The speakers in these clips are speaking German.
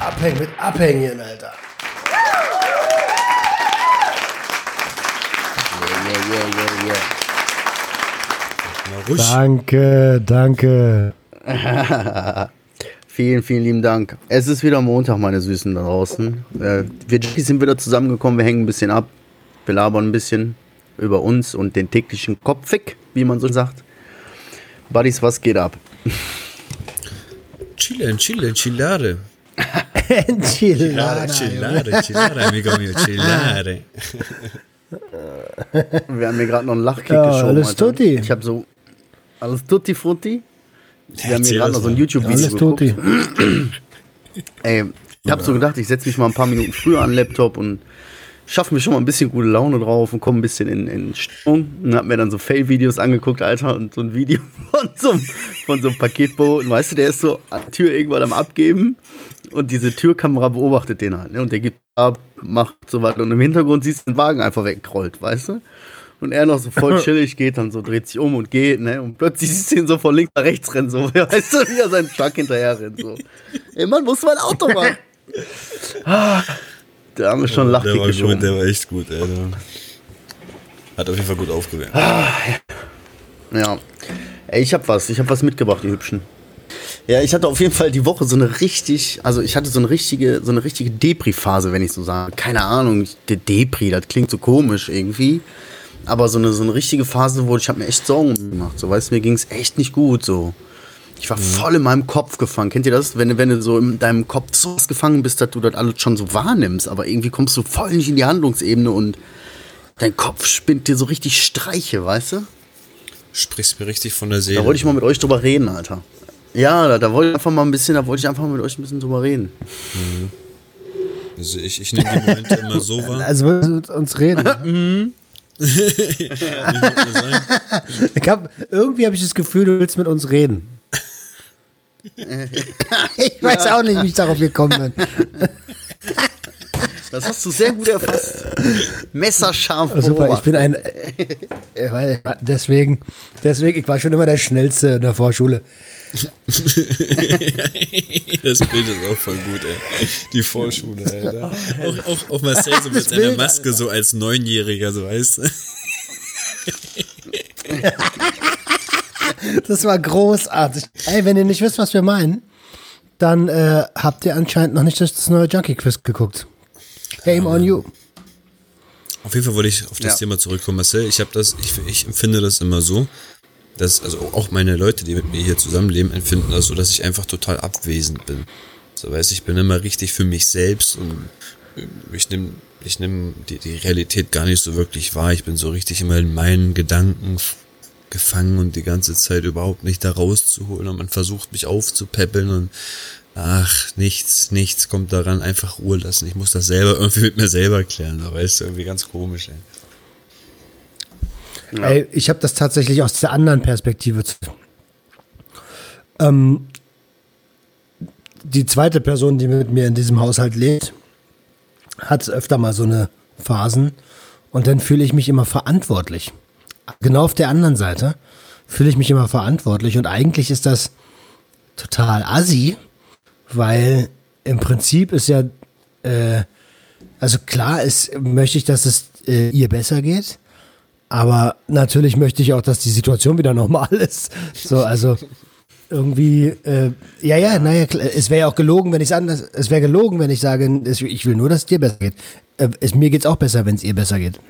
Abhängen mit Abhängen, Alter. Yeah, yeah, yeah. Danke, danke. Vielen, vielen lieben Dank. Es ist wieder Montag, meine Süßen da draußen. Äh, wir sind wieder zusammengekommen, wir hängen ein bisschen ab. Wir labern ein bisschen über uns und den täglichen Kopfig, wie man so sagt. Buddies, was geht ab? Chile, Chile, Chilare. Enchilada. Chilare, Chilare, amigo mio, Chilare. Wir haben mir gerade noch einen Lachkick Ja, geschoben. alles Alter. tutti. Ich habe so. Alles tutti frutti. Wir haben mir gerade noch so ein. YouTube-Video Alles geguckt. Tutti. Ey, ich habe so gedacht, ich setze mich mal ein paar Minuten früher an den Laptop und schaffe mir schon mal ein bisschen gute Laune drauf und komme ein bisschen in, in Stimmung. Und hab mir dann so Fail-Videos angeguckt, Alter, und so ein Video von so, einem- von so einem Paketboten. Weißt du, der ist so an der Tür irgendwann am Abgeben und diese Türkamera beobachtet den halt. Ne? Und der gibt ab, macht so weiter. Und im Hintergrund siehst du den Wagen einfach weggerollt, weißt du? Und er noch so voll chillig geht, dann so dreht sich um und geht, ne? Und plötzlich siehst du ihn so von links nach rechts rennen, so, weißt du, wie er seinen Truck hinterher rennt, so. Ey, Mann, muss mein Auto machen. Ah, Da haben wir schon Der war geschoben. gut, der war echt gut, ey. Der Hat auf jeden Fall gut aufgewärmt. Ja. Ey, ich hab was, ich hab was mitgebracht, die Hübschen. Ja, ich hatte auf jeden Fall die Woche so eine richtig, also ich hatte so eine richtige, so eine richtige Depri-Phase, wenn ich so sage. Keine Ahnung, der Depri, das klingt so komisch irgendwie. Aber so eine, so eine richtige Phase, wo ich habe mir echt Sorgen gemacht. So, weißt du, mir ging es echt nicht gut so. Ich war voll in meinem Kopf gefangen. Kennt ihr das? Wenn, du- wenn du so in deinem Kopf so was gefangen bist, dass du das alles schon so wahrnimmst, aber irgendwie kommst du voll nicht in die Handlungsebene und dein Kopf spinnt dir so richtig Streiche, weißt du? Sprichst mir richtig von der Seele. Da wollte ich mal mit euch drüber reden, Alter. Ja, da, da wollte ich einfach mal ein bisschen, da wollte ich einfach mal mit euch ein bisschen drüber reden. also ich, ich nehme die Momente immer so wahr. Also willst du mit uns reden? Sagen, Ich hab, irgendwie habe ich das Gefühl, du willst mit uns reden. ich weiß auch nicht, wie ich darauf gekommen bin. Das hast du sehr gut erfasst. Messerscharf. Super, ich bin ein. Äh, weil, deswegen, deswegen, ich war schon immer der Schnellste in der Vorschule. das Bild ist auch voll gut, ey. Die Vorschule, Alter. Auch, auch, auch Marcel so mit seiner Maske so als Neunjähriger, so weißt du. Das war großartig. Ey, wenn ihr nicht wisst, was wir meinen, dann äh, habt ihr anscheinend noch nicht das neue Junkie-Quiz geguckt. Game on you. Auf jeden Fall wollte ich auf das Ja. Thema zurückkommen, Marcel. Ich habe das, ich, ich empfinde das immer so, dass, also auch meine Leute, die mit mir hier zusammenleben, empfinden das so, dass ich einfach total abwesend bin. So weißt ich bin immer richtig für mich selbst und äh, ich nehme ich nehm die, die Realität gar nicht so wirklich wahr. Ich bin so richtig immer in meinen Gedanken gefangen und die ganze Zeit überhaupt nicht da rauszuholen und man versucht mich aufzupäppeln und ach, nichts, nichts kommt daran, einfach Ruhe lassen. Ich muss das selber irgendwie mit mir selber klären, da weißt du, irgendwie ganz komisch, ey. Ey, ich habe das tatsächlich aus der anderen Perspektive. zu- Ähm, die zweite Person, die mit mir in diesem Haushalt lebt, hat öfter mal so eine Phasen und dann fühle ich mich immer verantwortlich. Genau auf der anderen Seite fühle ich mich immer verantwortlich und eigentlich ist das total assi, weil im Prinzip ist ja, äh, also klar ist, möchte ich, dass es äh, ihr besser geht, aber natürlich möchte ich auch, dass die Situation wieder normal ist. So, also irgendwie, äh, ja, ja, naja, es wäre ja auch gelogen, wenn ich es anders, es wäre gelogen, wenn ich sage, ich will nur, dass es dir besser geht. Äh, es, mir geht's auch besser, wenn es ihr besser geht.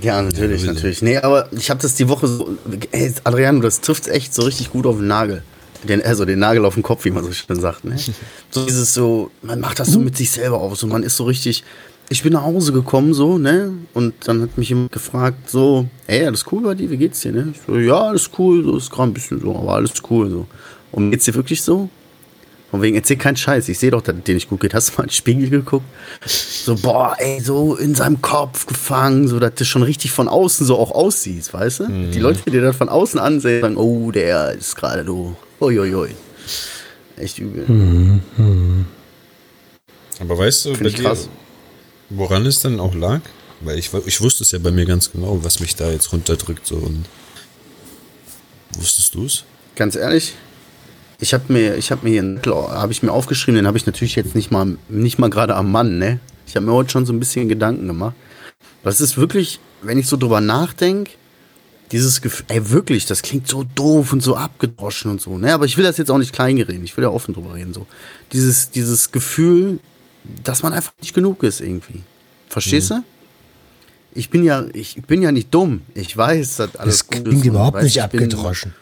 Ja, natürlich, natürlich. Nee, aber ich habe das die Woche so. Ey, Adriano, das trifft echt so richtig gut auf den Nagel. Den, also den Nagel auf den Kopf, wie man so schön sagt. Ne? So dieses so, man macht das so mit sich selber aus und man ist so richtig. Ich bin nach Hause gekommen, so, ne? Und dann hat mich jemand gefragt, so, ey, alles cool bei dir, wie geht's dir, ne? Ich so, ja, alles cool, so ist gerade ein bisschen so, aber alles cool, so. Und geht's dir wirklich so? Von wegen, erzähl keinen Scheiß, ich sehe doch, dass dir nicht gut geht. Hast du mal in den Spiegel geguckt? So, boah, ey, so in seinem Kopf gefangen, so, dass du schon richtig von außen so auch aussiehst, weißt du? Die Leute, die dir das von außen ansehen, sagen, oh, der ist gerade so, uiuiui. Echt übel. Aber weißt du, dir, krass. woran es dann auch lag? Weil ich, ich wusste es ja bei mir ganz genau, was mich da jetzt runterdrückt. So. Und Wusstest du es? Ganz ehrlich, ich habe mir, ich habe mir hier, habe ich mir aufgeschrieben, den habe ich natürlich jetzt nicht mal, nicht mal gerade am Mann, ne? Ich habe mir heute schon so ein bisschen Gedanken gemacht. Das ist wirklich, wenn ich so drüber nachdenke, dieses Gefühl, ey, wirklich, das klingt so doof und so abgedroschen und so, ne? Aber ich will das jetzt auch nicht kleingereden, ich will ja offen drüber reden, so. Dieses, dieses Gefühl, dass man einfach nicht genug ist irgendwie. Verstehst mhm. du? Ich bin ja, ich bin ja nicht dumm. Ich weiß, dass alles das gut klingt überhaupt nicht abgedroschen.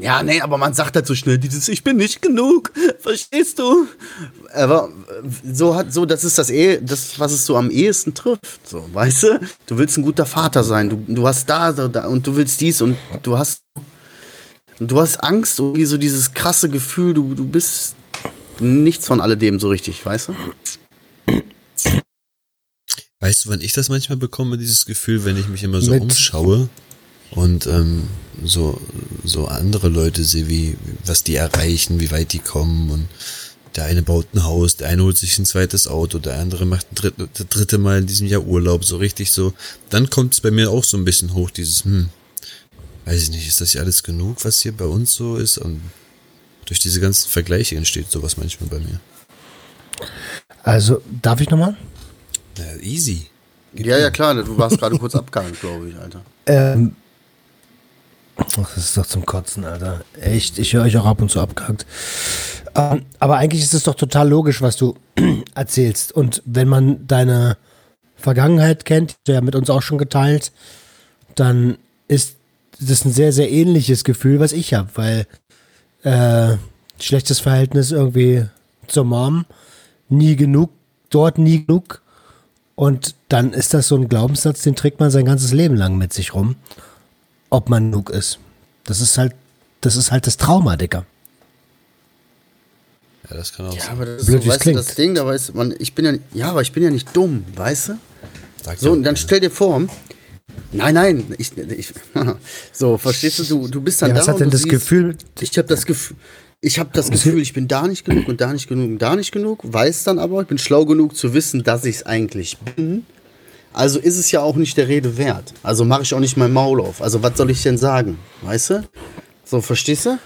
Ja, nee, aber man sagt halt so schnell dieses Ich bin nicht genug, verstehst du? Aber so hat so, das ist das eh, das, was es so am ehesten trifft. So, weißt du? Du willst ein guter Vater sein, du, du hast da, da und du willst dies und du hast du hast Angst, irgendwie so dieses krasse Gefühl, du, du bist nichts von alledem so richtig, weißt du? Weißt du, wann ich das manchmal bekomme, dieses Gefühl, wenn ich mich immer so Mit umschaue und ähm, so, so andere Leute sehe, wie, was die erreichen, wie weit die kommen und der eine baut ein Haus, der eine holt sich ein zweites Auto, der andere macht ein dritte, das dritte Mal in diesem Jahr Urlaub, so richtig so. Dann kommt es bei mir auch so ein bisschen hoch, dieses, hm, weiß ich nicht, ist das hier alles genug, was hier bei uns so ist? Und durch diese ganzen Vergleiche entsteht sowas manchmal bei mir. Also, darf ich nochmal? Ja, easy. Geht ja, ja, klar, du warst gerade kurz abgehakt, glaube ich, Alter. Ähm, das ist doch zum Kotzen, Alter. Echt, ich höre euch auch ab und zu abgehakt. Ähm, aber eigentlich ist es doch total logisch, was du erzählst. Und wenn man deine Vergangenheit kennt, die du ja mit uns auch schon geteilt, dann ist das ein sehr, sehr ähnliches Gefühl, was ich habe, weil äh, schlechtes Verhältnis irgendwie zur Mom, nie genug, dort nie genug und dann ist das so ein Glaubenssatz, den trägt man sein ganzes Leben lang mit sich rum, ob man genug ist. Das ist halt, das ist halt das Trauma, Dicker. Ja, das kann auch ja, sein. Aber das Blöd, so, weißt du, das Ding, da weiß man, ich bin ja, ja, aber ich bin ja nicht dumm, weißt du? Sag so, und dann stell dir vor, Nein, nein, ich, ich so, verstehst du, du, du bist dann ja, da. Was hat denn das siehst, Gefühl? Ich habe das Gefühl, ich habe das Gefühl, ich bin da nicht genug und da nicht genug und da nicht genug, weiß dann aber, ich bin schlau genug zu wissen, dass ich es eigentlich bin. Also ist es ja auch nicht der Rede wert. Also mache ich auch nicht mein Maul auf. Also was soll ich denn sagen? Weißt du? So, verstehst du?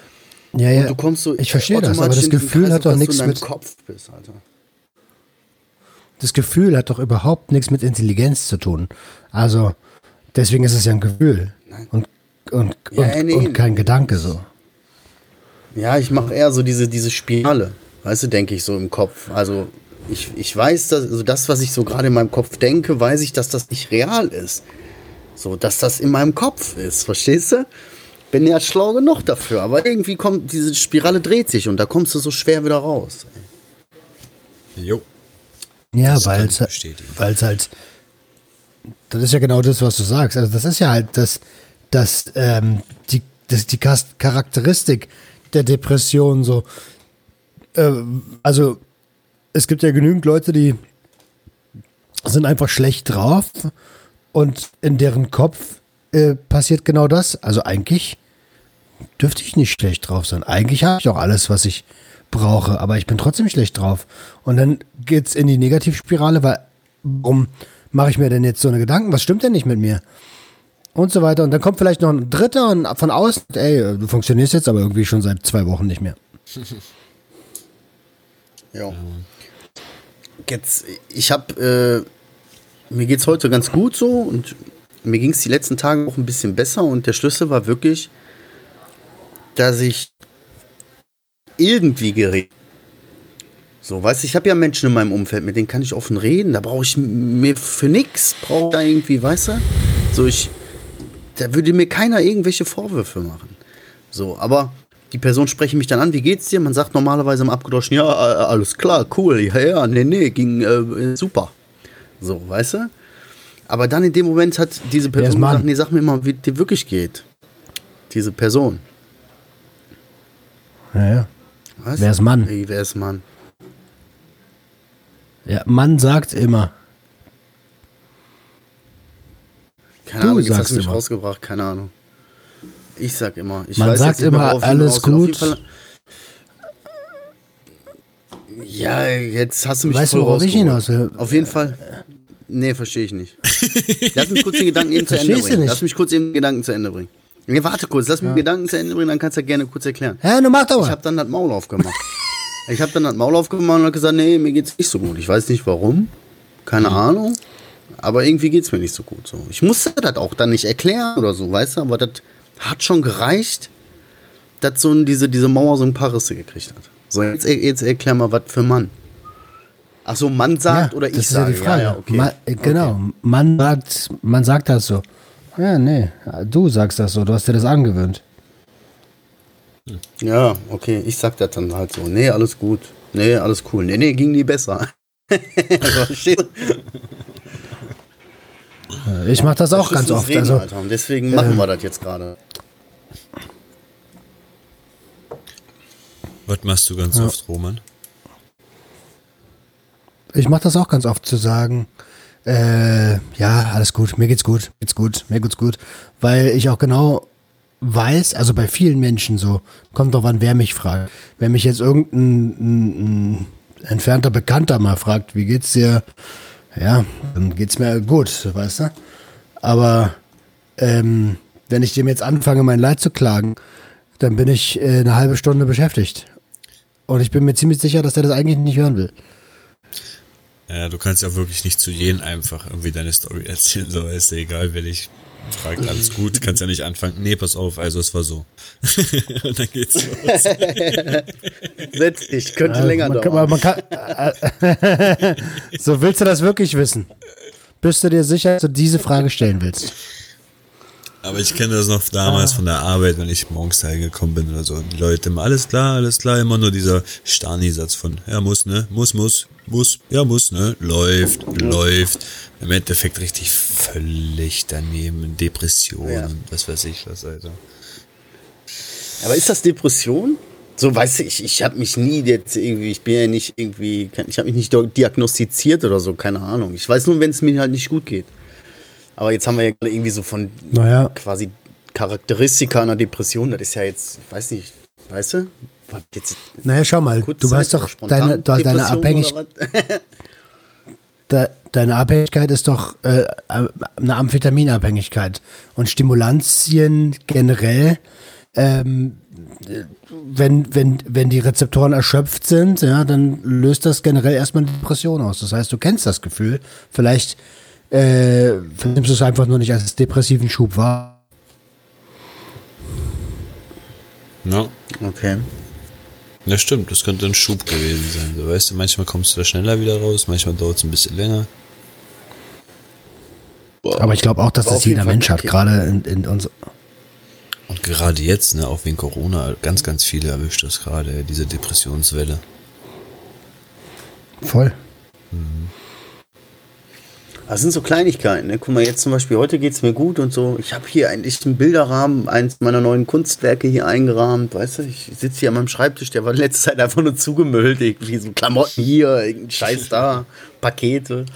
Ja, ja. Und du kommst so ich verstehe das, aber das Gefühl Kreis, hat doch nichts mit Kopf bist, Alter. Das Gefühl hat doch überhaupt nichts mit Intelligenz zu tun. Also deswegen ist es ja ein Gefühl Nein. und und, ja, und, nee, und kein Gedanke so. Ja, ich mache eher so diese, diese Spirale, weißt du, denke ich so im Kopf. Also ich, ich weiß, dass, also das, was ich so gerade in meinem Kopf denke, weiß ich, dass das nicht real ist. So, dass das in meinem Kopf ist, verstehst du? Bin ja schlau genug dafür, aber irgendwie kommt, diese Spirale dreht sich und da kommst du so schwer wieder raus. Jo. Ja, weil es halt, das ist ja genau das, was du sagst. Also das ist ja halt das, das, ähm, die, das, die Charakteristik der Depression so. Äh, also es gibt ja genügend Leute, die sind einfach schlecht drauf und in deren Kopf äh, passiert genau das. Also eigentlich dürfte ich nicht schlecht drauf sein. Eigentlich habe ich auch alles, was ich brauche, aber ich bin trotzdem schlecht drauf. Und dann geht es in die Negativspirale, weil warum mache ich mir denn jetzt so eine Gedanken? Was stimmt denn nicht mit mir? und so weiter. Und dann kommt vielleicht noch ein dritter und von außen, ey, du funktionierst jetzt aber irgendwie schon seit zwei Wochen nicht mehr. ja. Jetzt, ich habe, äh, mir geht's heute ganz gut so und mir ging es die letzten Tage auch ein bisschen besser und der Schlüssel war wirklich, dass ich irgendwie geredet so, weißt du, ich habe ja Menschen in meinem Umfeld, mit denen kann ich offen reden. Da brauche ich mir für nichts, brauche da irgendwie, weißt du? So, ich, da würde mir keiner irgendwelche Vorwürfe machen. So, aber die Person spreche mich dann an, wie geht's dir? Man sagt normalerweise im Abgedroschen, ja, äh, alles klar, cool, ja, ja, nee, nee, ging äh, super. So, weißt du? Aber dann in dem Moment hat diese Person gesagt, nee, sag mir mal, wie dir wirklich geht. Diese Person. Ja, ja. Was? Wer ist Mann? Hey, wer ist Mann? Ja, Mann sagt immer. Keine du Ahnung, jetzt hast du mich immer. rausgebracht, keine Ahnung. Ich sag immer. Ich Man sagt immer, alles gut. Ja, jetzt hast du mich weißt voll du, worauf ich hinaus will? Auf jeden Fall. Nee, verstehe ich nicht. Lass mich kurz den Gedanken eben zu Ende bringen. Lass mich kurz eben den Gedanken zu Ende bringen. Nee, warte kurz, lass mir Gedanken zu Ende bringen, dann kannst du ja gerne kurz erklären. Hä, du mach doch Ich habe dann das Maul aufgemacht. ich habe dann das Maul aufgemacht und hab gesagt, nee, mir geht's nicht so gut. Ich weiß nicht warum, keine Ahnung, aber irgendwie geht's mir nicht so gut. So. Ich musste das auch dann nicht erklären oder so, weißt du, aber das hat schon gereicht, dass so ein, diese, diese Mauer so ein paar Risse gekriegt hat. So, jetzt, jetzt erklär mal, was für Mann. Ach so, Mann sagt ja, oder ich das ist sage. ja die Frage. Ja, ja, okay. Ma- äh, genau, man sagt, man sagt das so. Ja, nee, du sagst das so, du hast dir das angewöhnt. Ja, okay, ich sag das dann halt so. Nee, alles gut. Nee, alles cool. Nee, nee, ging nie besser. Ich mach das auch ganz oft. Reden, Also, Alter. Und deswegen machen wir das jetzt gerade. Was machst du ganz oft, Roman? ich mach das auch ganz oft zu sagen, äh, ja, alles gut, mir geht's gut, geht's gut, mir geht's gut. Weil ich auch genau weiß, also bei vielen Menschen so, kommt drauf an, wer mich fragt. Wenn mich jetzt irgendein ein, ein entfernter Bekannter mal fragt, wie geht's dir? Ja, dann geht's mir gut, weißt du? Aber ähm, wenn ich dem jetzt anfange, mein Leid zu klagen, dann bin ich äh, eine halbe Stunde beschäftigt. Und ich bin mir ziemlich sicher, dass der das eigentlich nicht hören will. Ja, du kannst ja wirklich nicht zu jedem einfach irgendwie deine Story erzählen, so ist ja egal, wer dich fragt, alles gut, kannst ja nicht anfangen, nee, pass auf, also es war so. Und dann geht's los. Setz dich, könnte Also, länger man dauern. man kann, äh, so willst du das wirklich wissen? Bist du dir sicher, dass du diese Frage stellen willst? Aber ich kenne das noch damals von der Arbeit, wenn ich morgens da hingekommen bin oder so. Und die Leute immer, alles klar, alles klar, immer nur dieser Stani-Satz von, ja, muss, ne, muss, muss, muss, ja, muss, ne, läuft, läuft. Im Endeffekt richtig völlig daneben, Depressionen Ja. was weiß ich was, Alter. Aber ist das Depression? So, weißt du, ich, ich habe mich nie jetzt irgendwie, ich bin ja nicht irgendwie, ich habe mich nicht diagnostiziert oder so, keine Ahnung. Ich weiß nur, wenn es mir halt nicht gut geht. Aber jetzt haben wir ja irgendwie so von Naja. quasi Charakteristika einer Depression, das ist ja jetzt, ich weiß nicht, weißt du? Jetzt Naja, schau mal, du Kurzzeit- weißt doch, deine, deine, Spontandepression Abhängig, oder was? de, deine Abhängigkeit ist doch äh, eine Amphetaminabhängigkeit. Und Stimulantien generell, ähm, wenn, wenn, wenn die Rezeptoren erschöpft sind, ja, dann löst das generell erstmal eine Depression aus. Das heißt, du kennst das Gefühl. Vielleicht äh, nimmst du es einfach nur nicht als depressiven Schub wahr. Ja. Okay. Ja, stimmt, das könnte ein Schub gewesen sein. So, weißt du, manchmal kommst du da schneller wieder raus, manchmal dauert es ein bisschen länger. Aber ich glaube auch, dass Aber das jeder Mensch hat, gerade in, in uns. Und gerade jetzt, ne, auch wegen Corona, ganz, ganz viele erwischt das gerade, diese Depressionswelle. Voll. Das sind so Kleinigkeiten. Ne? Guck mal, jetzt zum Beispiel, heute geht es mir gut und so. Ich habe hier einen Bilderrahmen, eins meiner neuen Kunstwerke hier eingerahmt. Weißt du, ich sitze hier an meinem Schreibtisch, der war letzte Zeit einfach nur zugemüllt. Irgendwie so Klamotten hier, Scheiß da, Pakete.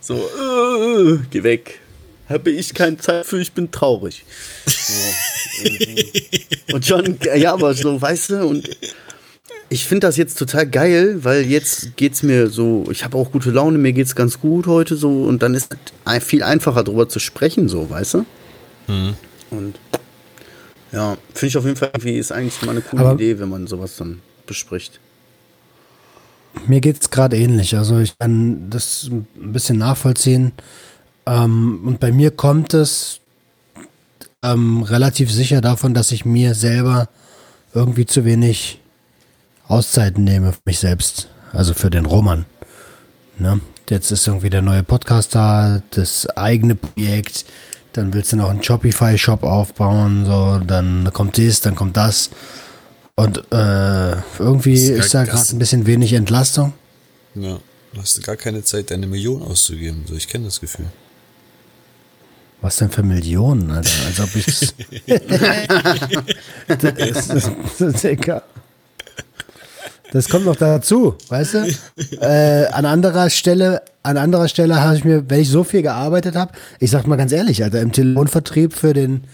So, äh, geh weg. Habe ich keine Zeit für, ich bin traurig. So, und schon, ja, aber so, weißt du, und ich finde das jetzt total geil, weil jetzt geht's mir so, ich habe auch gute Laune, mir geht's ganz gut heute so und dann ist es viel einfacher drüber zu sprechen, so, weißt du? Und ja, finde ich auf jeden Fall irgendwie ist eigentlich mal eine coole Aber- Idee, wenn man sowas dann bespricht. Mir geht es gerade ähnlich. Also ich kann das ein bisschen nachvollziehen. Ähm, und bei mir kommt es ähm, relativ sicher davon, dass ich mir selber irgendwie zu wenig Auszeiten nehme für mich selbst. Also für den Roman. Ne? Jetzt ist irgendwie der neue Podcast da, das eigene Projekt. Dann willst du noch einen Shopify-Shop aufbauen. So, dann kommt dies, dann kommt das. Und äh, irgendwie ist da gerade ein bisschen wenig Entlastung. Ja, du hast gar keine Zeit, deine Million auszugeben. So, ich kenne das Gefühl. Was denn für Millionen, Alter? Als ob ich. das, ist, das ist egal. Das kommt noch dazu, weißt du? Äh, an anderer Stelle, an anderer Stelle habe ich mir, wenn ich so viel gearbeitet habe, ich sag mal ganz ehrlich, Alter, im Telefonvertrieb für den,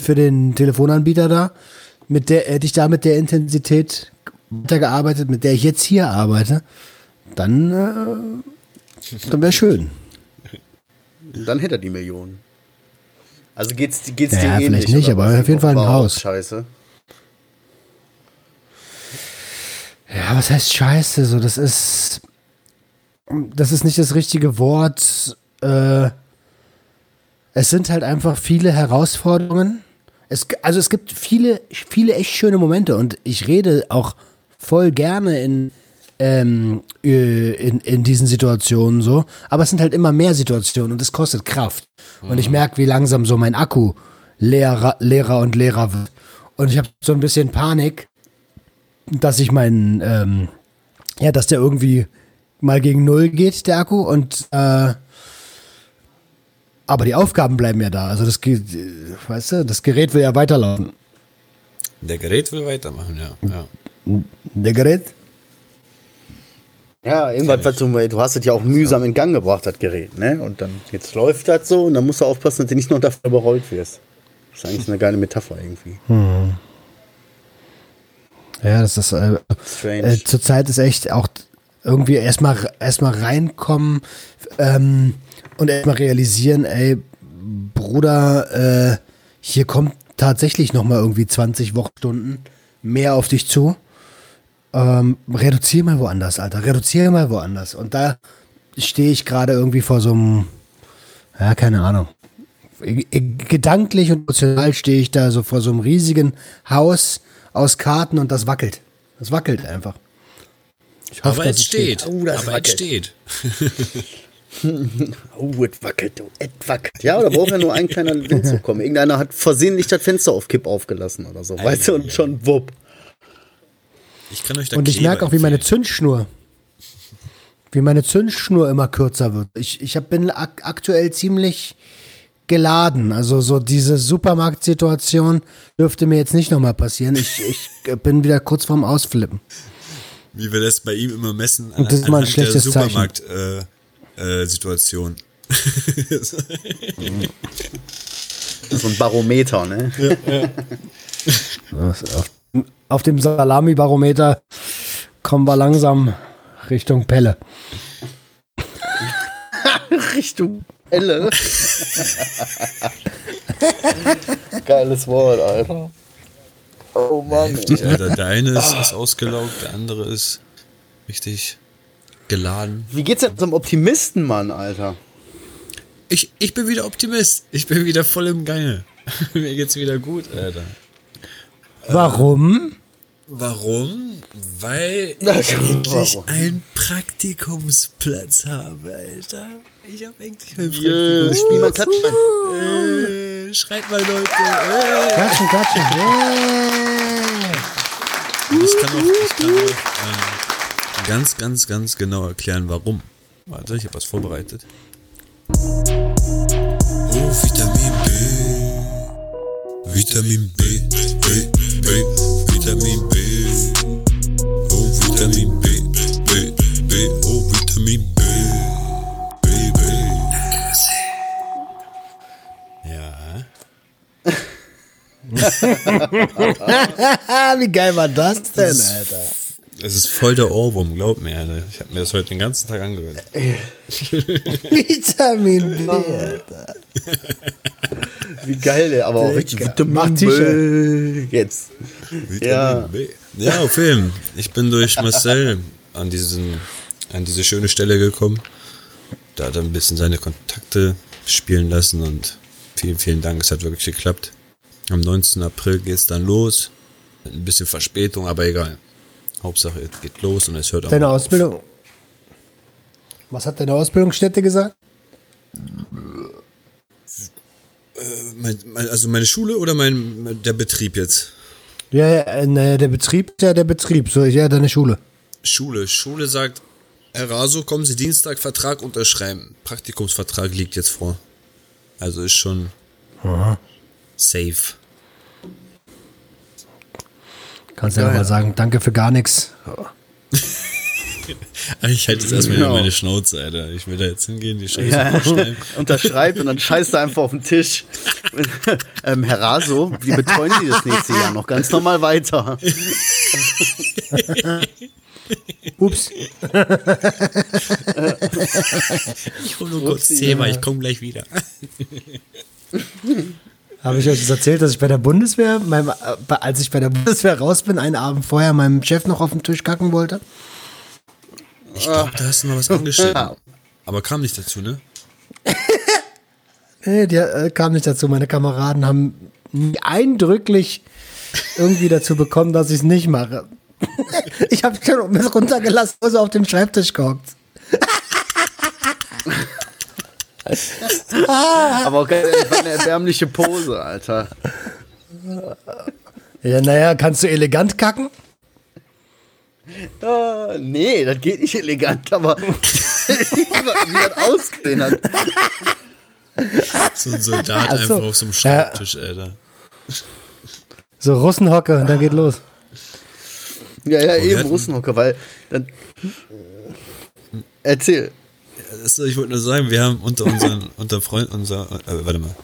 für den Telefonanbieter da, mit der hätte ich da mit der Intensität weitergearbeitet, mit der ich jetzt hier arbeite, dann, äh, dann wäre schön. Dann hätte er die Millionen. Also geht's, geht's Ja, dir vielleicht ähnlich? nicht, oder aber auf jeden Fall ein Haus. Scheiße. Ja, was heißt Scheiße? So, das ist. Das ist nicht das richtige Wort. Äh, es sind halt einfach viele Herausforderungen. Es, also es gibt viele, viele echt schöne Momente und ich rede auch voll gerne in, ähm, äh, in, in diesen Situationen so. Aber es sind halt immer mehr Situationen und es kostet Kraft. Und ich merke, wie langsam so mein Akku leerer, leerer und leerer wird. Und ich habe so ein bisschen Panik, dass ich meinen, ähm, ja, dass der irgendwie mal gegen Null geht, der Akku, und äh, aber die Aufgaben bleiben ja da. Also das geht, weißt du, das Gerät will ja weiterlaufen. Der Gerät will weitermachen, ja. ja. Der Gerät? Ja, irgendwas, was du, du hast es ja auch mühsam in Gang gebracht, das Gerät, ne? Und dann, jetzt läuft das so und dann musst du aufpassen, dass du nicht noch dafür überrollt wirst. Das ist eigentlich eine geile Metapher irgendwie. Ja, das ist äh, Strange. äh, zurzeit ist echt auch irgendwie erstmal erstmal reinkommen ähm, und erstmal realisieren, ey, Bruder, äh, hier kommt tatsächlich noch mal irgendwie 20 Wochenstunden mehr auf dich zu. Ähm, reduzier mal woanders, Alter. Reduzier mal woanders. Und da stehe ich gerade irgendwie vor so einem, ja, keine Ahnung. G- Gedanklich und emotional stehe ich da so vor so einem riesigen Haus aus Karten und das wackelt. Das wackelt einfach. Ich hoffe, Aber es steht. Oh, das Aber es wackelt. steht. Oh, es wackelt, du, es wackelt. Ja, da braucht ja nur ein kleiner Wind zu kommen. Irgendeiner hat versehentlich das Fenster auf Kipp aufgelassen oder so, weißt du, und schon wupp. Ich kann euch da Und ich merke auch, wie meine. Zündschnur, wie meine Zündschnur immer kürzer wird. Ich, ich hab, bin ak aktuell ziemlich geladen. Also so diese Supermarktsituation dürfte mir jetzt nicht nochmal passieren. Ich, ich bin wieder kurz vorm Ausflippen. Wie wir das bei ihm immer messen an, Und das ist mal ein anhand der schlechtes Zeichen. Supermarkt äh, äh, Situation. So ein Barometer, ne? Auf, auf dem Salami-Barometer kommen wir langsam Richtung Pelle. Richtung Elle. Geiles Wort, Alter. Oh Mann. Heftig, Alter. Der eine ist, ist ausgelaugt, der andere ist richtig geladen. Wie geht's denn zum Optimisten, Mann, Alter? Ich, ich bin wieder Optimist. Ich bin wieder voll im Gange. Mir geht's wieder gut, Alter. Warum? Warum? Weil ich endlich warum? einen Praktikumsplatz habe, Alter. Ich habe endlich einen Yeah. Spiel mal Klatschbein. Äh, schreit mal Leute. Äh. Klatschen, klatschen. Yeah. Und ich kann auch, ich kann auch ähm, ganz, ganz, ganz genau erklären, warum. Warte, ich habe was vorbereitet. Oh, Vitamin B. Vitamin B. B, B. Vitamin B. Oh, Vitamin B. B, B. Oh, Vitamin B. B, B. Ja. Wie geil war das denn, Alter? Es ist voll der Ohrwurm, glaub mir, Alter. Ich habe mir das heute den ganzen Tag angehört. Vitamin B, Alter. Wie geil, der, aber auch richtig Vitamin B. Jetzt. Ja. B. Ja, auf Film. Ich bin durch Marcel an diesen, an diese schöne Stelle gekommen. Da hat er ein bisschen seine Kontakte spielen lassen und vielen, vielen Dank. Es hat wirklich geklappt. Am 19. April geht's dann los. Mit ein bisschen Verspätung, aber egal. Hauptsache, es geht los und es hört auch Deine auf. Ausbildung. Was hat deine Ausbildungsstätte gesagt? Mein, also meine Schule oder mein, der Betrieb jetzt? Ja, ja, äh, naja, der Betrieb ist ja der Betrieb. So, ja, deine Schule. Schule. Schule sagt, Herr Raso, kommen Sie Dienstag Vertrag unterschreiben. Praktikumsvertrag liegt jetzt vor. Also ist schon safe. Kannst ja, nochmal sagen, danke für gar nichts. Ich halte jetzt erstmal Genau. meine Schnauze, Alter. Ich will da jetzt hingehen, die Scheiße Ja. Unterschreibt und dann scheißt er einfach auf den Tisch. ähm, Herr Raso, wie betreuen Sie das nächste Jahr noch? Ganz normal weiter. Ups. Ich hole nur kurz Thema, ich komme gleich wieder. Habe ich euch das erzählt, dass ich bei der Bundeswehr, meinem, äh, als ich bei der Bundeswehr raus bin, einen Abend vorher meinem Chef noch auf den Tisch kacken wollte? Ich glaube, da hast du noch was angestellt. Aber kam nicht dazu, ne? Nee, der äh, kam nicht dazu. Meine Kameraden haben eindrücklich irgendwie dazu bekommen, dass ich es nicht mache. ich habe schon mit runtergelassen, also auf dem Schreibtisch gehockt. Aber okay, das war eine erbärmliche Pose, Alter. Ja, naja, kannst du elegant kacken? Ah, nee, das geht nicht elegant, aber wie das ausgesehen hat. So ein Soldat Ach so. einfach auf so einem Schreibtisch, Alter. So Russenhocke und dann geht los. Ja, ja, wir eben Russenhocker, weil dann. Erzähl. Das, ich wollte nur sagen, wir haben unter unseren, unter Freund, unser, äh, warte mal.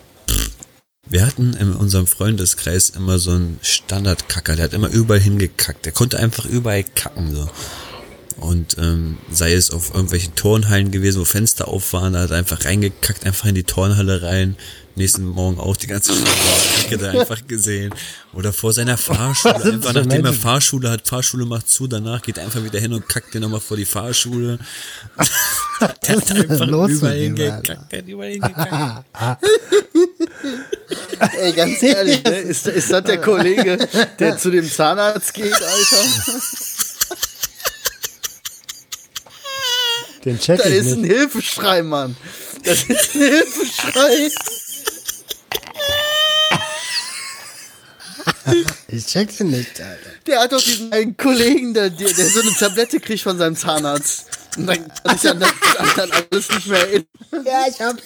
Wir hatten in unserem Freundeskreis immer so einen Standardkacker, der hat immer überall hingekackt. Der konnte einfach überall kacken, so. Und ähm, sei es auf irgendwelchen Turnhallen gewesen, wo Fenster auf waren, da hat er einfach reingekackt, einfach in die Turnhalle rein. Nächsten Morgen auch die ganze Kacke da einfach gesehen. Oder vor seiner Fahrschule, einfach nachdem er? Fahrschule hat, Fahrschule macht zu, danach geht er einfach wieder hin und kackt den nochmal vor die Fahrschule. Der hat einfach überall hingekackt, der hat überall hingekackt. Ey, ganz ehrlich, ne? ist, ist das der Kollege, der zu dem Zahnarzt geht, Alter? Den check Das ich ist ein nicht. Hilfeschrei, Mann. Das ist ein Hilfeschrei. Ich check den nicht, Alter. Der hat doch diesen einen Kollegen, der, der, der so eine Tablette kriegt von seinem Zahnarzt. Und dann kann sich an das an dann alles nicht mehr erinnern. Ja, ich hab.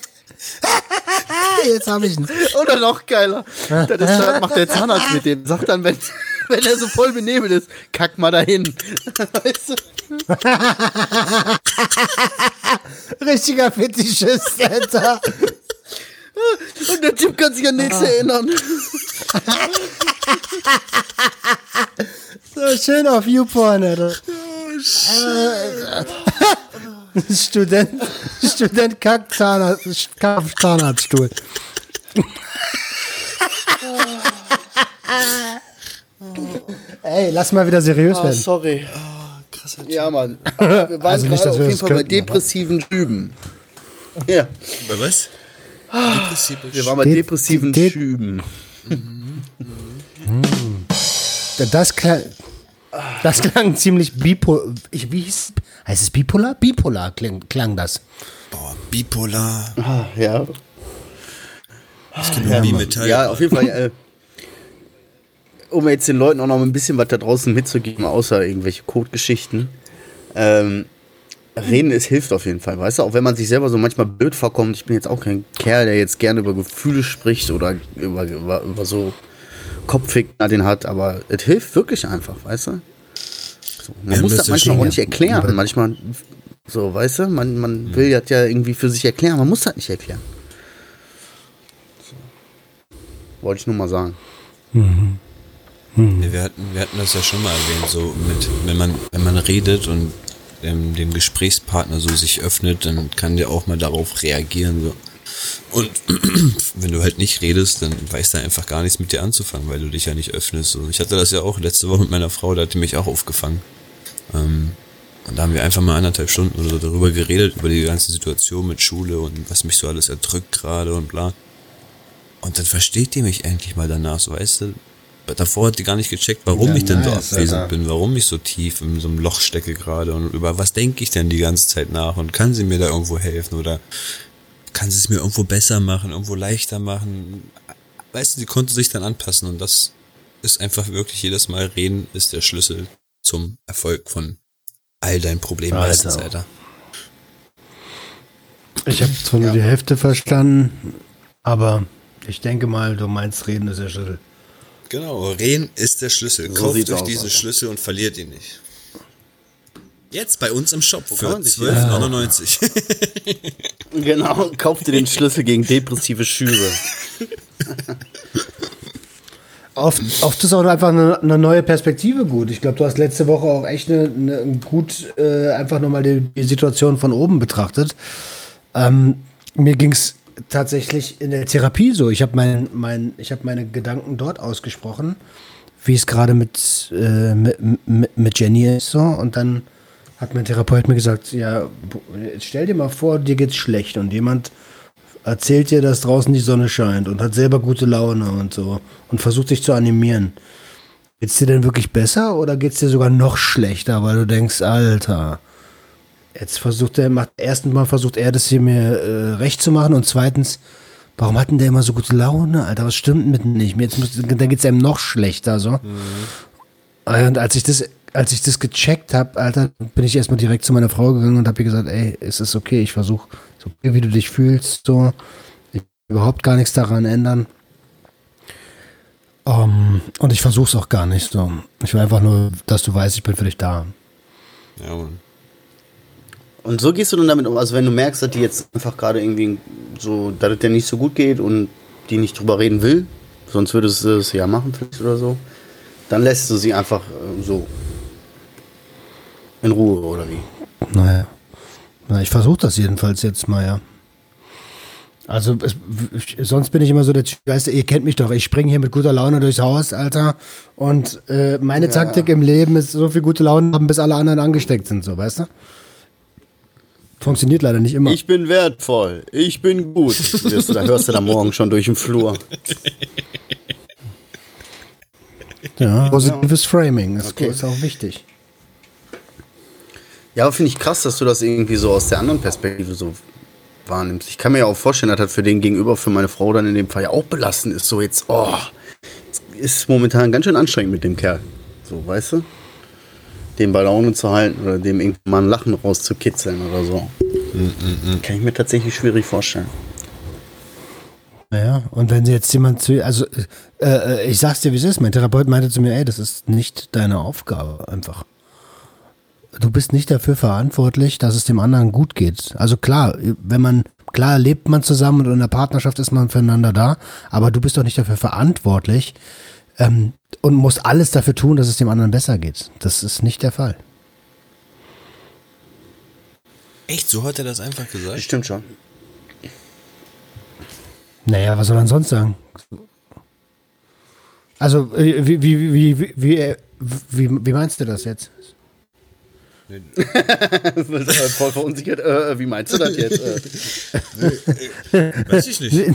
Jetzt hab ich ihn. Oder noch geiler. Das, ist, macht der Zahnarzt mit dem. Sagt dann, wenn, wenn er so voll benebelt ist, kack mal dahin. Weißt du? Richtiger Fetischist, Alter. Und der Typ kann sich an nichts erinnern. So schön auf YouPorn, Alter. Äh, Student, Student Kack Zahnarzt, Kack Zahnarztstuhl. Ey, lass mal wieder seriös Oh, werden. sorry. Krass, Ja, Mann. Wir waren Also nicht, auf jeden Fall bei könnten, aber- depressiven Schüben. Ja, Bei was? Depressive wir waren bei De- depressiven de- Schüben. Das klang, das klang ziemlich bipolar. Ich, wie hieß, heißt es bipolar? Bipolar klang, klang das. Boah, bipolar. Ah, ja. Ich kenne nur Bimetall. Ja, auf jeden Fall. Äh, um jetzt den Leuten auch noch ein bisschen was da draußen mitzugeben, außer irgendwelche Codegeschichten. Ähm, reden, es hilft auf jeden Fall, weißt du? Auch wenn man sich selber so manchmal blöd vorkommt. Ich bin jetzt auch kein Kerl, der jetzt gerne über Gefühle spricht oder über, über, über so Kopfficken den hat, aber es hilft wirklich einfach, weißt du? So, man Ja, muss das manchmal auch nicht ja. erklären. Manchmal, so, weißt du, man, man will das ja irgendwie für sich erklären, man muss das nicht erklären. So. Wollte ich nur mal sagen. Nee, wir, hatten, wir hatten das ja schon mal erwähnt, so mit, wenn man, wenn man redet und ähm, dem Gesprächspartner so sich öffnet, dann kann der auch mal darauf reagieren. So. Und wenn du halt nicht redest, dann weiß er einfach gar nichts mit dir anzufangen, weil du dich ja nicht öffnest. So. Ich hatte das ja auch letzte Woche mit meiner Frau, da hat die mich auch aufgefangen. Ähm, und da haben wir einfach mal anderthalb Stunden oder so darüber geredet, über die ganze Situation mit Schule und was mich so alles erdrückt gerade und bla. Und dann versteht die mich endlich mal danach, so weißt du. Davor hat die gar nicht gecheckt, warum Ja, ich denn so nice, abwesend Alter. bin, warum ich so tief in so einem Loch stecke gerade und über was denke ich denn die ganze Zeit nach und kann sie mir da irgendwo helfen oder kann sie es mir irgendwo besser machen, irgendwo leichter machen. Weißt du, sie konnte sich dann anpassen und das ist einfach wirklich jedes Mal reden ist der Schlüssel zum Erfolg von all deinen Problemen Alter. meistens, Alter. Ich habe zwar nur die Hälfte verstanden, aber ich denke mal, du meinst, reden ist der Schlüssel. Genau, reden ist der Schlüssel. So Kauft euch aus, diese Alter. Schlüssel und verliert ihn nicht. Jetzt bei uns im Shop für man sich- 12,99. Genau, kauf dir den Schlüssel gegen depressive Schübe. Oft, oft ist auch einfach eine, eine neue Perspektive gut. Ich glaube, du hast letzte Woche auch echt eine, eine gut äh, einfach nochmal die, die Situation von oben betrachtet. Ähm, mir ging es tatsächlich in der Therapie so. Ich habe mein, mein, ich hab meine Gedanken dort ausgesprochen, wie es gerade mit, äh, mit, mit, mit Jenny ist so. Und dann hat mein Therapeut mir gesagt, ja, stell dir mal vor, dir geht's schlecht und jemand erzählt dir, dass draußen die Sonne scheint und hat selber gute Laune und so und versucht dich zu animieren. Geht's dir denn wirklich besser oder geht's dir sogar noch schlechter, weil du denkst, Alter, jetzt versucht er, macht, erstens mal versucht er das hier mir äh, recht zu machen und zweitens, warum hat denn der immer so gute Laune, Alter, was stimmt mit dem nicht? Jetzt muss, dann geht's einem noch schlechter, so. Mhm. Und als ich das, als ich das gecheckt habe, Alter, bin ich erstmal direkt zu meiner Frau gegangen und habe ihr gesagt, ey, es ist okay, ich versuche, so wie du dich fühlst, so, ich will überhaupt gar nichts daran ändern. Um, und ich versuche es auch gar nicht so. Ich will einfach nur, dass du weißt, ich bin für dich da. Ja, Mann. Und so gehst du dann damit um, also wenn du merkst, dass die jetzt einfach gerade irgendwie so, dass es dir nicht so gut geht und die nicht drüber reden will, sonst würdest du es ja machen vielleicht oder so, dann lässt du sie einfach äh, so in Ruhe oder wie? Naja. Na, ich versuche das jedenfalls jetzt mal, ja. Also es, sonst bin ich immer so der Typ, weißt du, ihr kennt mich doch, ich springe hier mit guter Laune durchs Haus, Alter. Und äh, meine ja. Taktik im Leben ist so viel gute Laune haben, bis alle anderen angesteckt sind, so, weißt du? Funktioniert leider nicht immer. Ich bin wertvoll, ich bin gut. da hörst du da morgen schon durch den Flur. Ja, positives Framing ist, okay. ist auch wichtig. Ja, finde ich krass, dass du das irgendwie so aus der anderen Perspektive so wahrnimmst. Ich kann mir ja auch vorstellen, dass das für den Gegenüber, für meine Frau dann in dem Fall ja auch belastend ist. So jetzt, oh, ist momentan ganz schön anstrengend mit dem Kerl. So, weißt du? Den bei Laune zu halten oder dem irgendwann mal ein Lachen rauszukitzeln oder so. Mm, mm, mm. Kann ich mir tatsächlich schwierig vorstellen. Ja, und wenn sie jetzt jemand zu, also äh, äh, ich sag's dir, wie es ist, mein Therapeut meinte zu mir, ey, das ist nicht deine Aufgabe, einfach du bist nicht dafür verantwortlich, dass es dem anderen gut geht. Also klar, wenn man, klar lebt man zusammen und in der Partnerschaft ist man füreinander da, aber du bist doch nicht dafür verantwortlich ähm, und musst alles dafür tun, dass es dem anderen besser geht. Das ist nicht der Fall. Echt? So hat er das einfach gesagt? Stimmt schon. Naja, was soll er sonst sagen? Also, wie, wie, wie, wie, wie, wie, wie meinst du das jetzt? Voll verunsichert. Äh, wie meinst du das jetzt? Weiß ich nicht.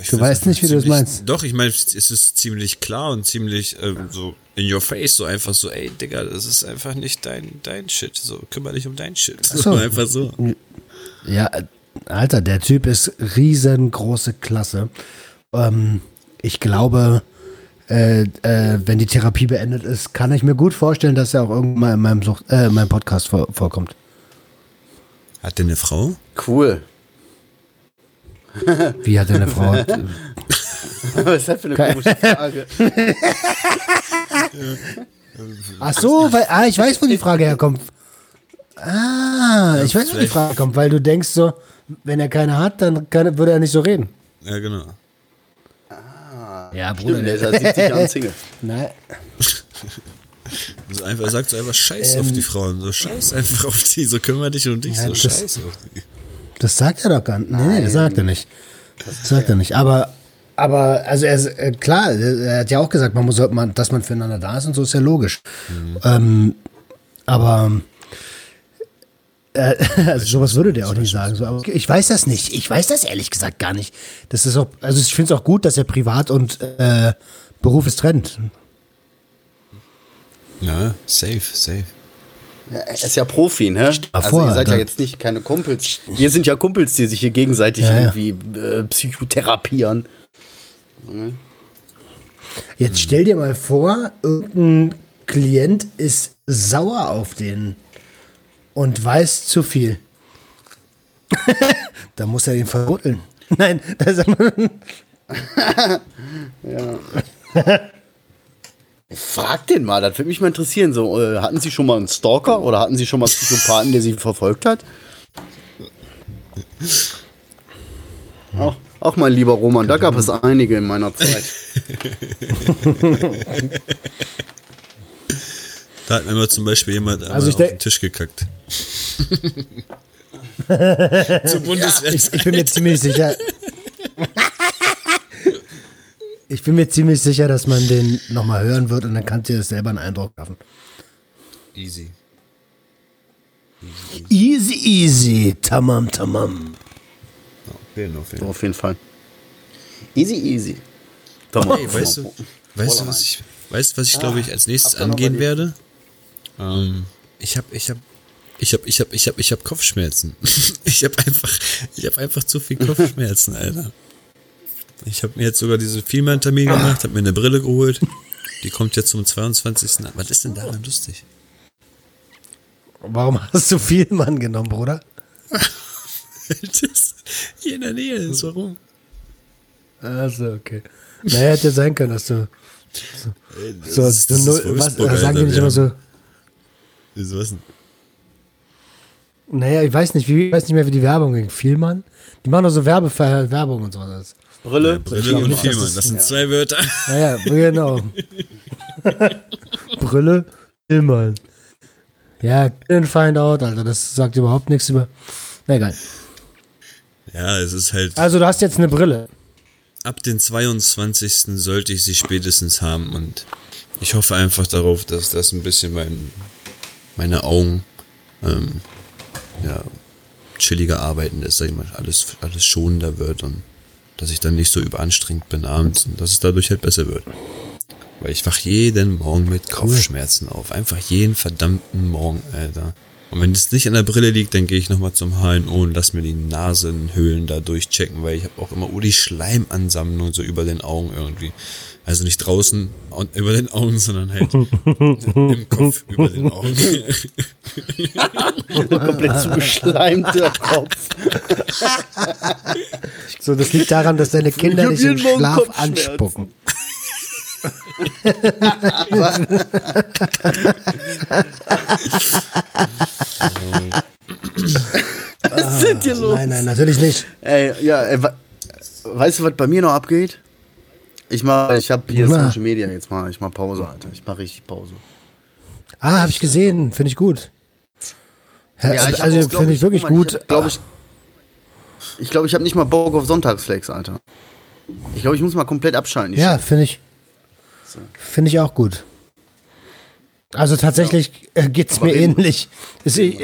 Ich du weißt nicht, wie du das meinst. Doch, ich meine, es ist ziemlich klar und ziemlich äh, so in your face, so einfach so, ey, Digga, das ist einfach nicht dein, dein Shit. So, kümmere dich um dein Shit. So. einfach so. Ja, Alter, der Typ ist riesengroße Klasse. Ähm, ich glaube, äh, äh, wenn die Therapie beendet ist, kann ich mir gut vorstellen, dass er auch irgendwann mal in meinem, Sucht, äh, in meinem Podcast vor, vorkommt. Hat der eine Frau? Cool. Wie hat er eine Frau? Was ist das für eine komische Frage? Ach so, weil, ah, ich weiß, wo die Frage herkommt. Ah, ich weiß, wo die Frage kommt, weil du denkst so, wenn er keine hat, dann kann, würde er nicht so reden. Ja, genau. Ja, Bruder. Stimmt, der ist seit 70 Jahren Single. Nein. Also einfach, sagt so einfach Scheiß ähm, auf die Frauen. So Scheiß einfach auf die. So kümmere dich um dich. Ja, so das, Scheiß auf die. Das sagt er doch gar nicht. Nee, nee, das sagt er nicht. Das sagt er nicht. Aber, aber also er ist, äh, klar, er hat ja auch gesagt, man muss, dass man füreinander da ist und so ist ja logisch. Mhm. Ähm, aber äh, also sowas würde der auch nicht sagen. So, aber ich weiß das nicht. Ich weiß das ehrlich gesagt gar nicht. Das ist auch, also ich finde es auch gut, dass er Privat und äh, Beruf ist trennt. Ja, safe, safe. Ja, er ist ja Profi, ne? Also ihr seid ja jetzt nicht keine Kumpels. Wir sind ja Kumpels, die sich hier gegenseitig ja, ja. irgendwie äh, psychotherapieren. Jetzt stell dir mal vor, irgendein Klient ist sauer auf den und weiß zu viel. da muss er ihn verrütteln. Nein, das ist ja. Frag den mal, das würde mich mal interessieren. So, äh, hatten Sie schon mal einen Stalker oder hatten Sie schon mal einen Psychopathen, der Sie verfolgt hat? Auch, auch mein lieber Roman, da gab es einige in meiner Zeit. Da hat mir zum Beispiel jemand also auf den Tisch gekackt. Zur Bundeswehr. Ich, ich bin mir ziemlich sicher. Ich bin mir ziemlich sicher, dass man den nochmal hören wird und dann kannst du dir selber einen Eindruck machen. Easy. Easy, easy. Tamam, tamam. Okay, auf jeden Fall. Easy, easy. Doch, Hey, weißt du, weißt du, was ich, weißt, du, was ich glaube ich als nächstes angehen werde? Ähm, ich habe, ich habe, ich habe, ich habe, ich habe, ich habe Kopfschmerzen. ich habe einfach, ich habe einfach zu viel Kopfschmerzen, Alter. Ich habe mir jetzt sogar diese Vielmann-Termin gemacht, habe mir eine Brille geholt. Die kommt jetzt zum 22. an. Was ist denn daran lustig? Warum hast du viel Mann genommen, Bruder? das hier in der Nähe ist. Warum? Also, okay. Naja, hätte ja sein können, dass du. So, Das ist- so das ist null, was, Wolfsburg, sagen die nicht immer so. Wieso was denn? Naja, ich weiß nicht, wie, ich weiß nicht mehr, wie die Werbung ging. Vielmann? Die machen doch so Werbe, Werbung und sowas. Brille. Brille glaub und nicht, dass Vielmann, das- das sind zwei Wörter. Naja, genau. Brille, Vielmann. Ja, didn't find out, Alter. Das sagt überhaupt nichts über. Na egal. Ja, es ist halt. Also, du hast jetzt eine Brille. ab den 22. sollte ich sie spätestens haben und ich hoffe einfach darauf, dass das ein bisschen mein, meine Augen ähm, ja, chilliger arbeiten lässt, sag ich mal, alles, alles schonender wird und dass ich dann nicht so überanstrengt bin abends und dass es dadurch halt besser wird. Weil ich wach jeden Morgen mit Kopfschmerzen auf. Einfach jeden verdammten Morgen, Alter. Und wenn es nicht an der Brille liegt, dann gehe ich nochmal zum HNO und lass mir die Nasenhöhlen da durchchecken, weil ich habe auch immer oh, die Schleimansammlung so über den Augen irgendwie. Also nicht draußen und über den Augen, sondern halt im Kopf über den Augen. Komplett zugeschleimter Kopf. So, das liegt daran, dass deine Kinder dich im Schlaf anspucken. Was ist hier los? Nein, nein, natürlich nicht. Ey, ja, ey, wa- weißt du, was bei mir noch abgeht? Ich mach, ich habe hier. Social Media jetzt mal, ich mach Pause, Alter. Ich mach richtig Pause. Ah, habe ich gesehen. Finde ich gut. Ja, ich hab also, finde ich wirklich gut. Ich glaube, ich, ich, glaub, ich habe nicht mal Bock auf Sonntagsflex, Alter. Ich glaube, ich muss mal komplett abschalten. Ja, finde ich. Finde ich auch gut. Also tatsächlich äh, geht's mir reden- ähnlich. Ist, ich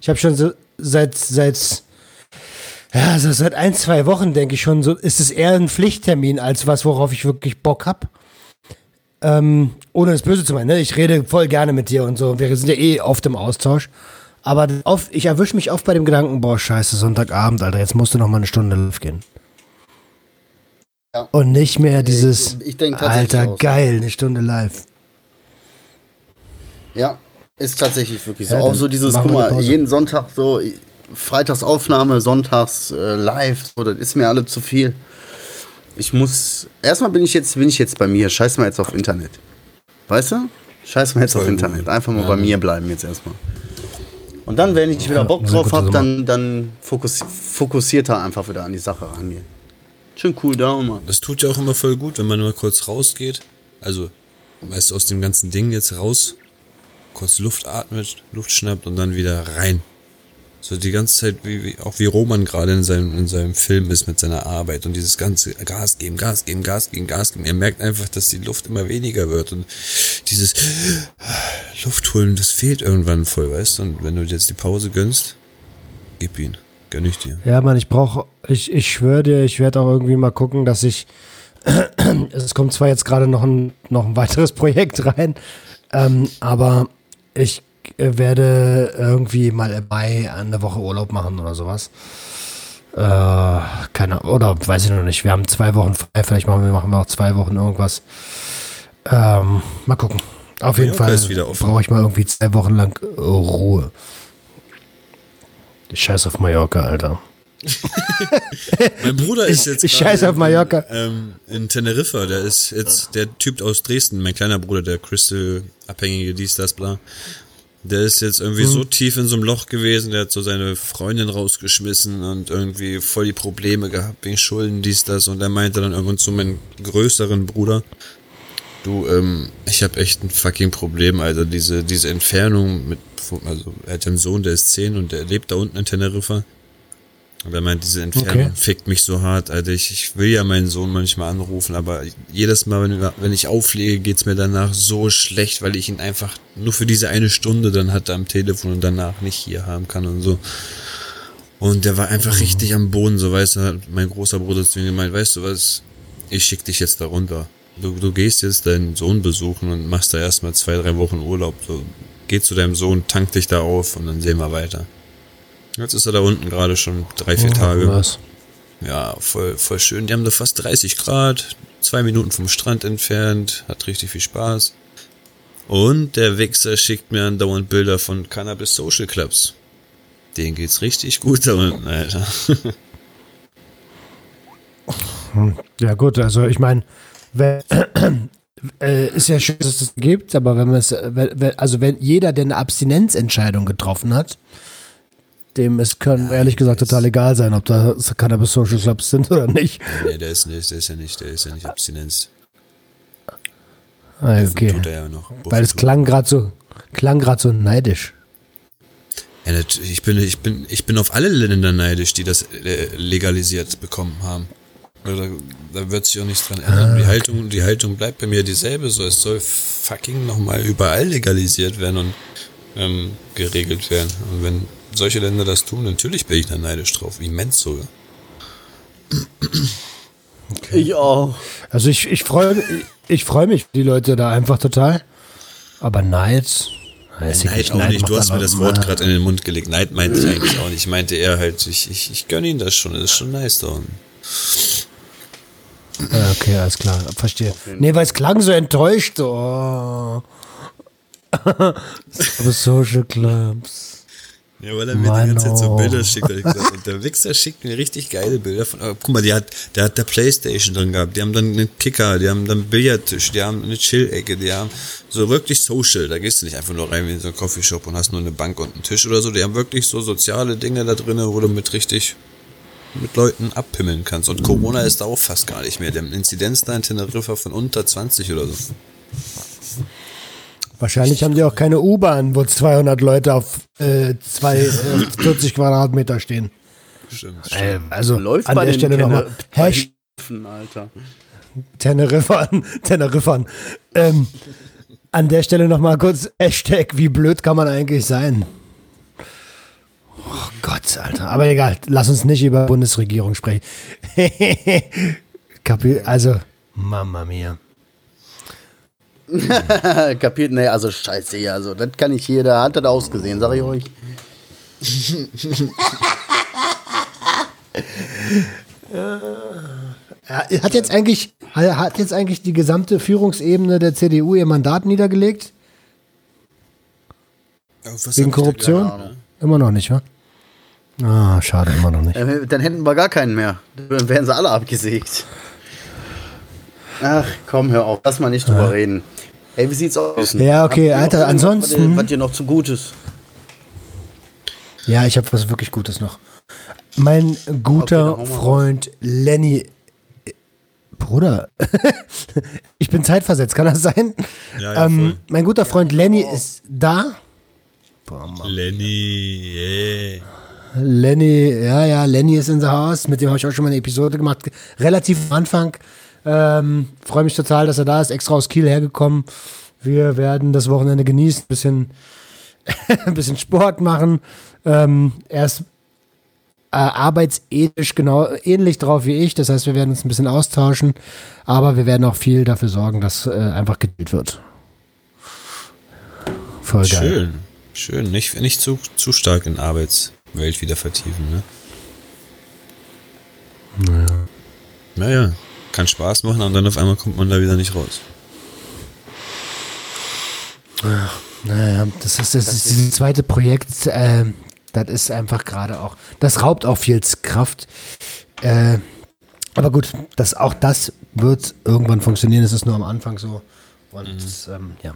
ich habe schon so seit seit ja so seit ein zwei Wochen denke ich schon so ist es eher ein Pflichttermin als was worauf ich wirklich Bock hab. Ähm, ohne das Böse zu meinen. Ne? Ich rede voll gerne mit dir und so. Wir sind ja eh oft im Austausch. Aber oft, ich erwische mich oft bei dem Gedanken, boah, scheiße, Sonntagabend, Alter, jetzt musst du noch mal eine Stunde live gehen. Ja. Und nicht mehr dieses, ich denk tatsächlich Alter, auch so. geil, eine Stunde live. Ja, ist tatsächlich wirklich so. Ja, auch so dieses, guck mal, jeden Sonntag so, Freitags Aufnahme, Sonntags äh, live, so, das ist mir alle zu viel. Ich muss, erstmal bin ich jetzt, bin ich jetzt bei mir, scheiß mal jetzt auf Internet. Weißt du? Scheiß mal jetzt auf Voll gut. Internet. Einfach mal bei mir bleiben jetzt erstmal. Und dann, wenn ich wieder Bock drauf habe, dann, dann fokus, fokussierter einfach wieder an die Sache rangehen. Schön cool down, Mann. Das tut ja auch immer voll gut, wenn man mal kurz rausgeht. Also, weißt du, aus dem ganzen Ding jetzt raus, kurz Luft atmet, Luft schnappt und dann wieder rein. So die ganze Zeit, wie, wie, auch wie Roman gerade in seinem, in seinem Film ist mit seiner Arbeit und dieses ganze Gas geben, Gas geben, Gas geben, Gas geben. Er merkt einfach, dass die Luft immer weniger wird und dieses Luft holen, das fehlt irgendwann voll, weißt du? Und wenn du jetzt die Pause gönnst, gib ihn. Gönn ich dir. Ja, Mann, ich brauche, ich, ich schwöre dir, ich werde auch irgendwie mal gucken, dass ich, es kommt zwar jetzt gerade noch ein, noch ein weiteres Projekt rein, ähm, aber ich werde irgendwie mal im Mai eine Woche Urlaub machen oder sowas. Äh, keine oder weiß ich noch nicht. Wir haben zwei Wochen frei, vielleicht machen wir, machen wir auch zwei Wochen irgendwas. Ähm, mal gucken. Auf jeden Fall brauche ich mal irgendwie zwei Wochen lang äh, Ruhe. Ich scheiß auf Mallorca, Alter. Mein Bruder ist Ich- jetzt. ich scheiß auf in- Mallorca. Ähm, in Teneriffa, der ist jetzt der Typ aus Dresden, mein kleiner Bruder, der Crystal-Abhängige, dies, das, bla. Der ist jetzt irgendwie so tief in so einem Loch gewesen, der hat so seine Freundin rausgeschmissen und irgendwie voll die Probleme gehabt wegen Schulden, dies, das. Und er meinte dann irgendwann zu meinem größeren Bruder, Du, ähm, ich habe echt ein fucking Problem, also diese, diese Entfernung mit, also er hat einen Sohn, der ist 10 und der lebt da unten in Teneriffa. Er meint, diese Entfernung Okay. fickt mich so hart, Alter. Ich, ich will ja meinen Sohn manchmal anrufen, aber jedes Mal, wenn, wenn ich auflege, geht's mir danach so schlecht, weil ich ihn einfach nur für diese eine Stunde dann hatte am Telefon und danach nicht hier haben kann und so. Und der war einfach richtig am Boden, so weißt du, mein großer Bruder zu mir gemeint, weißt du was, ich schick dich jetzt da runter. Du, du gehst jetzt deinen Sohn besuchen und machst da erstmal zwei, drei Wochen Urlaub. So, geh zu deinem Sohn, tank dich da auf und dann sehen wir weiter. Jetzt ist er da unten gerade schon drei, vier Tage. Was? Ja, voll, voll schön. Die haben da fast 30 Grad, zwei Minuten vom Strand entfernt, hat richtig viel Spaß. Und der Wichser schickt mir andauernd Bilder von Cannabis Social Clubs. Denen geht's richtig gut da unten, Alter. Ja gut, also ich meine, äh, ist ja schön, dass es das gibt, aber wenn man es, also wenn jeder, der eine Abstinenzentscheidung getroffen hat, dem es kann ehrlich gesagt total egal sein, ob da Cannabis Social Clubs sind oder nicht. nee, der ist nicht, der ist ja nicht, der ist ja nicht Abstinenz. Ah, okay. Tut er ja noch. Weil es klang gerade so, klang gerade so neidisch. Ja, ich bin, ich bin, ich bin auf alle Länder neidisch, die das äh, legalisiert bekommen haben. Da, da wird sich auch nichts dran ändern. Die Haltung, die Haltung bleibt bei mir dieselbe. So, es soll fucking nochmal überall legalisiert werden und ähm, geregelt werden. Und wenn solche Länder das tun, natürlich bin ich da neidisch drauf. Immens sogar. Ich auch. Also ich, ich freue ich freu mich die Leute da einfach total. Aber Neid, weiß ich Neid nicht. auch nicht. Du hast mir das Wort gerade in den Mund gelegt. Neid meinte ich eigentlich auch nicht. Ich meinte eher halt, ich, ich, ich gönne ihn das schon. Das ist schon nice da unten. Ja, okay, alles klar, verstehe. Nee, weil es klang so enttäuscht. Oh. aber Social Clubs. Ja, weil er mir Mann, die ganze Zeit so oh. Bilder schickt. gesagt. Und der Wichser schickt mir richtig geile Bilder von. Aber guck mal, die hat, der hat da Playstation drin gehabt. Die haben dann einen Kicker, die haben dann einen Billardtisch, die haben eine Chill-Ecke, die haben so wirklich Social. Da gehst du nicht einfach nur rein wie in so einen Coffeeshop und hast nur eine Bank und einen Tisch oder so. Die haben wirklich so soziale Dinge da drin, wo du mit richtig mit Leuten abpimmeln kannst. Und Corona ist da auch fast gar nicht mehr. Die haben Inzidenz da in Teneriffa von unter 20 oder so. Wahrscheinlich haben die auch keine U-Bahn, wo 200 Leute auf äh, zwei, äh, 40 Quadratmeter stehen. Stimmt. Äh, also Läuft an bei der Stelle nochmal. Hashtag Alter. Teneriffern, Teneriffern. Ähm, an der Stelle nochmal kurz Hashtag, wie blöd kann man eigentlich sein? Oh Gott, Alter. Aber egal, lass uns nicht über Bundesregierung sprechen. Also, Mama mia. Kapiert? Nee, also scheiße, ja, also das kann ich hier, da hat das ausgesehen, sag ich euch. Hat jetzt eigentlich, hat jetzt eigentlich die gesamte Führungsebene der CDU ihr Mandat niedergelegt? Wegen Korruption? Immer noch nicht, wa? Ah, schade, immer noch nicht. Äh, Dann hätten wir gar keinen mehr. Dann wären sie alle abgesägt. Ach, komm, hör auf. Lass mal nicht drüber reden. Ey, wie sieht's aus? Ja, okay, Alter, ansonsten- Was dir noch zu Gutes? Ja, ich habe was wirklich Gutes noch. Mein guter Okay, Freund Lenny. Bruder, ich bin zeitversetzt, kann das sein? Ja, ja, ähm, mein guter Freund Lenny ist da. Boah, Mann. Lenny, yeah. Lenny, ja, ja, Lenny ist in the house. Mit dem habe ich auch schon mal eine Episode gemacht. Relativ am Anfang. Ähm, Freue mich total, dass er da ist. Extra aus Kiel hergekommen. Wir werden das Wochenende genießen, bisschen, ein bisschen Sport machen. Ähm, er ist äh, arbeitsethisch genau ähnlich drauf wie ich. Das heißt, wir werden uns ein bisschen austauschen. Aber wir werden auch viel dafür sorgen, dass äh, einfach gedealt wird. Voll geil. Schön, schön. Nicht, nicht zu, zu stark in Arbeitswelt wieder vertiefen, ne? Naja. Naja, kann Spaß machen und dann auf einmal kommt man da wieder nicht raus. Naja, das ist, das ist dieses zweite Projekt, ähm, das ist einfach gerade auch, das raubt auch viel Kraft. Äh, aber gut, das, auch das wird irgendwann funktionieren, es ist nur am Anfang so. Und ähm, ja,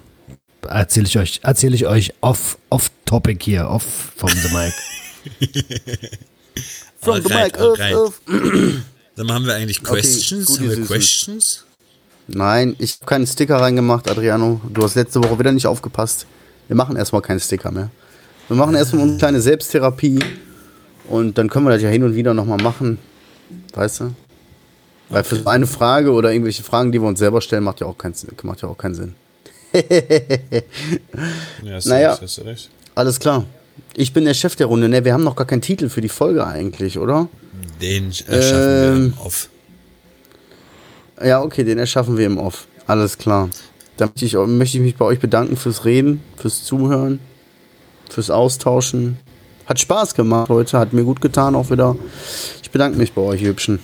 erzähle ich euch, erzähle ich euch off, off topic hier, off vom The Mic. From the mic, öff, alright. Dann haben wir eigentlich Okay, Questions. gut, haben wir. Questions? Nein, ich habe keinen Sticker reingemacht, Adriano. Du hast letzte Woche wieder nicht aufgepasst. Wir machen erstmal keinen Sticker mehr. Wir machen erstmal eine kleine Selbsttherapie und dann können wir das ja hin und wieder nochmal machen. Weißt du? Weil für so eine Frage oder irgendwelche Fragen, die wir uns selber stellen, macht ja auch keinen, macht ja auch keinen Sinn. Ja, Naja. recht, hast du recht. Alles klar. Ich bin der Chef der Runde. Ne, wir haben noch gar keinen Titel für die Folge eigentlich, oder? Den erschaffen wir Ähm, im Off. Ja, okay, den erschaffen wir im Off. Alles klar. Dann möchte ich, möchte ich mich bei euch bedanken fürs Reden, fürs Zuhören, fürs Austauschen. Hat Spaß gemacht heute, hat mir gut getan auch wieder. Ich bedanke mich bei euch, Hübschen.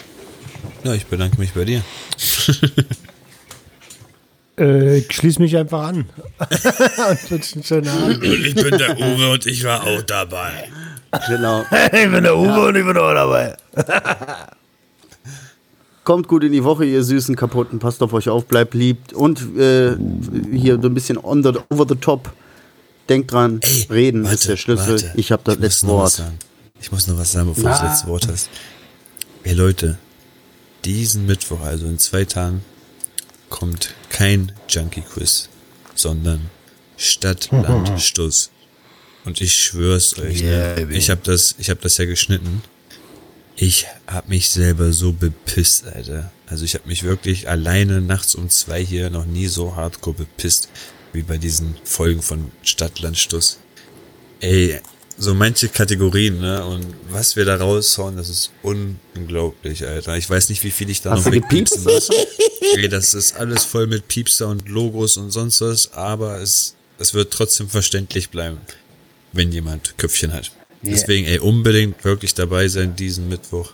Ja, ich bedanke mich bei dir. Äh, ich schließe mich einfach an. und wünsche einen schönen Abend. Ich bin der Uwe und ich war auch dabei. Genau. Ich bin der Uwe und ich bin auch dabei. Kommt gut in die Woche, ihr süßen Kaputten. Passt auf euch auf, bleibt lieb. Und äh, hier so ein bisschen on the, over the top. Denkt dran, Ey, reden warte, ist der Schlüssel. warte. Ich habe das Ich letzte Wort. Ich muss noch was sagen, bevor du das letzte Wort hast. Ey Leute, diesen Mittwoch, also in zwei Tagen, kommt kein Junkie-Quiz, sondern Stadt, Land, Stuss. Und ich schwör's euch, Yeah, ne? ich habe das, ich habe das ja geschnitten. Ich hab mich selber so bepisst, Alter. Also ich habe mich wirklich alleine nachts um zwei hier noch nie so hardcore bepisst wie bei diesen Folgen von Stadt, Land, Stuss. Ey, so manche Kategorien, ne? Und was wir da raushauen, das ist unglaublich, Alter. Ich weiß nicht, wie viel ich da Hast noch wegpiepsen muss. Ey, das ist alles voll mit Piepster und Logos und sonst was, aber es, es wird trotzdem verständlich bleiben, wenn jemand Köpfchen hat. Yeah. Deswegen, ey, unbedingt wirklich dabei sein diesen Mittwoch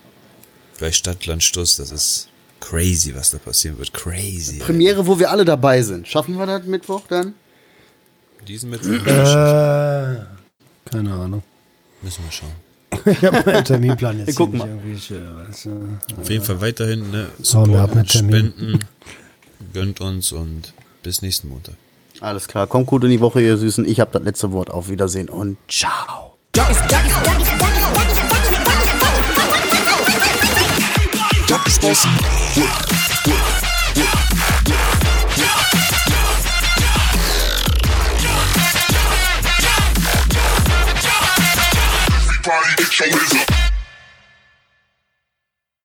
bei Stadtlandstuss. Das ist crazy, was da passieren wird. Crazy. Premiere, wo wir alle dabei sind. Schaffen wir das Mittwoch dann? Diesen Mittwoch Äh, keine Ahnung. müssen wir schauen. Ich habe meinen Terminplan jetzt Wir gucken hier mal. nicht irgendwie. Weißt du. Auf jeden Fall weiterhin, ne? Mit Termin. spenden, gönnt uns und bis nächsten Montag. Alles klar, kommt gut in die Woche, ihr Süßen. Ich habe das letzte Wort. Auf Wiedersehen und ciao. Everybody get your hands up.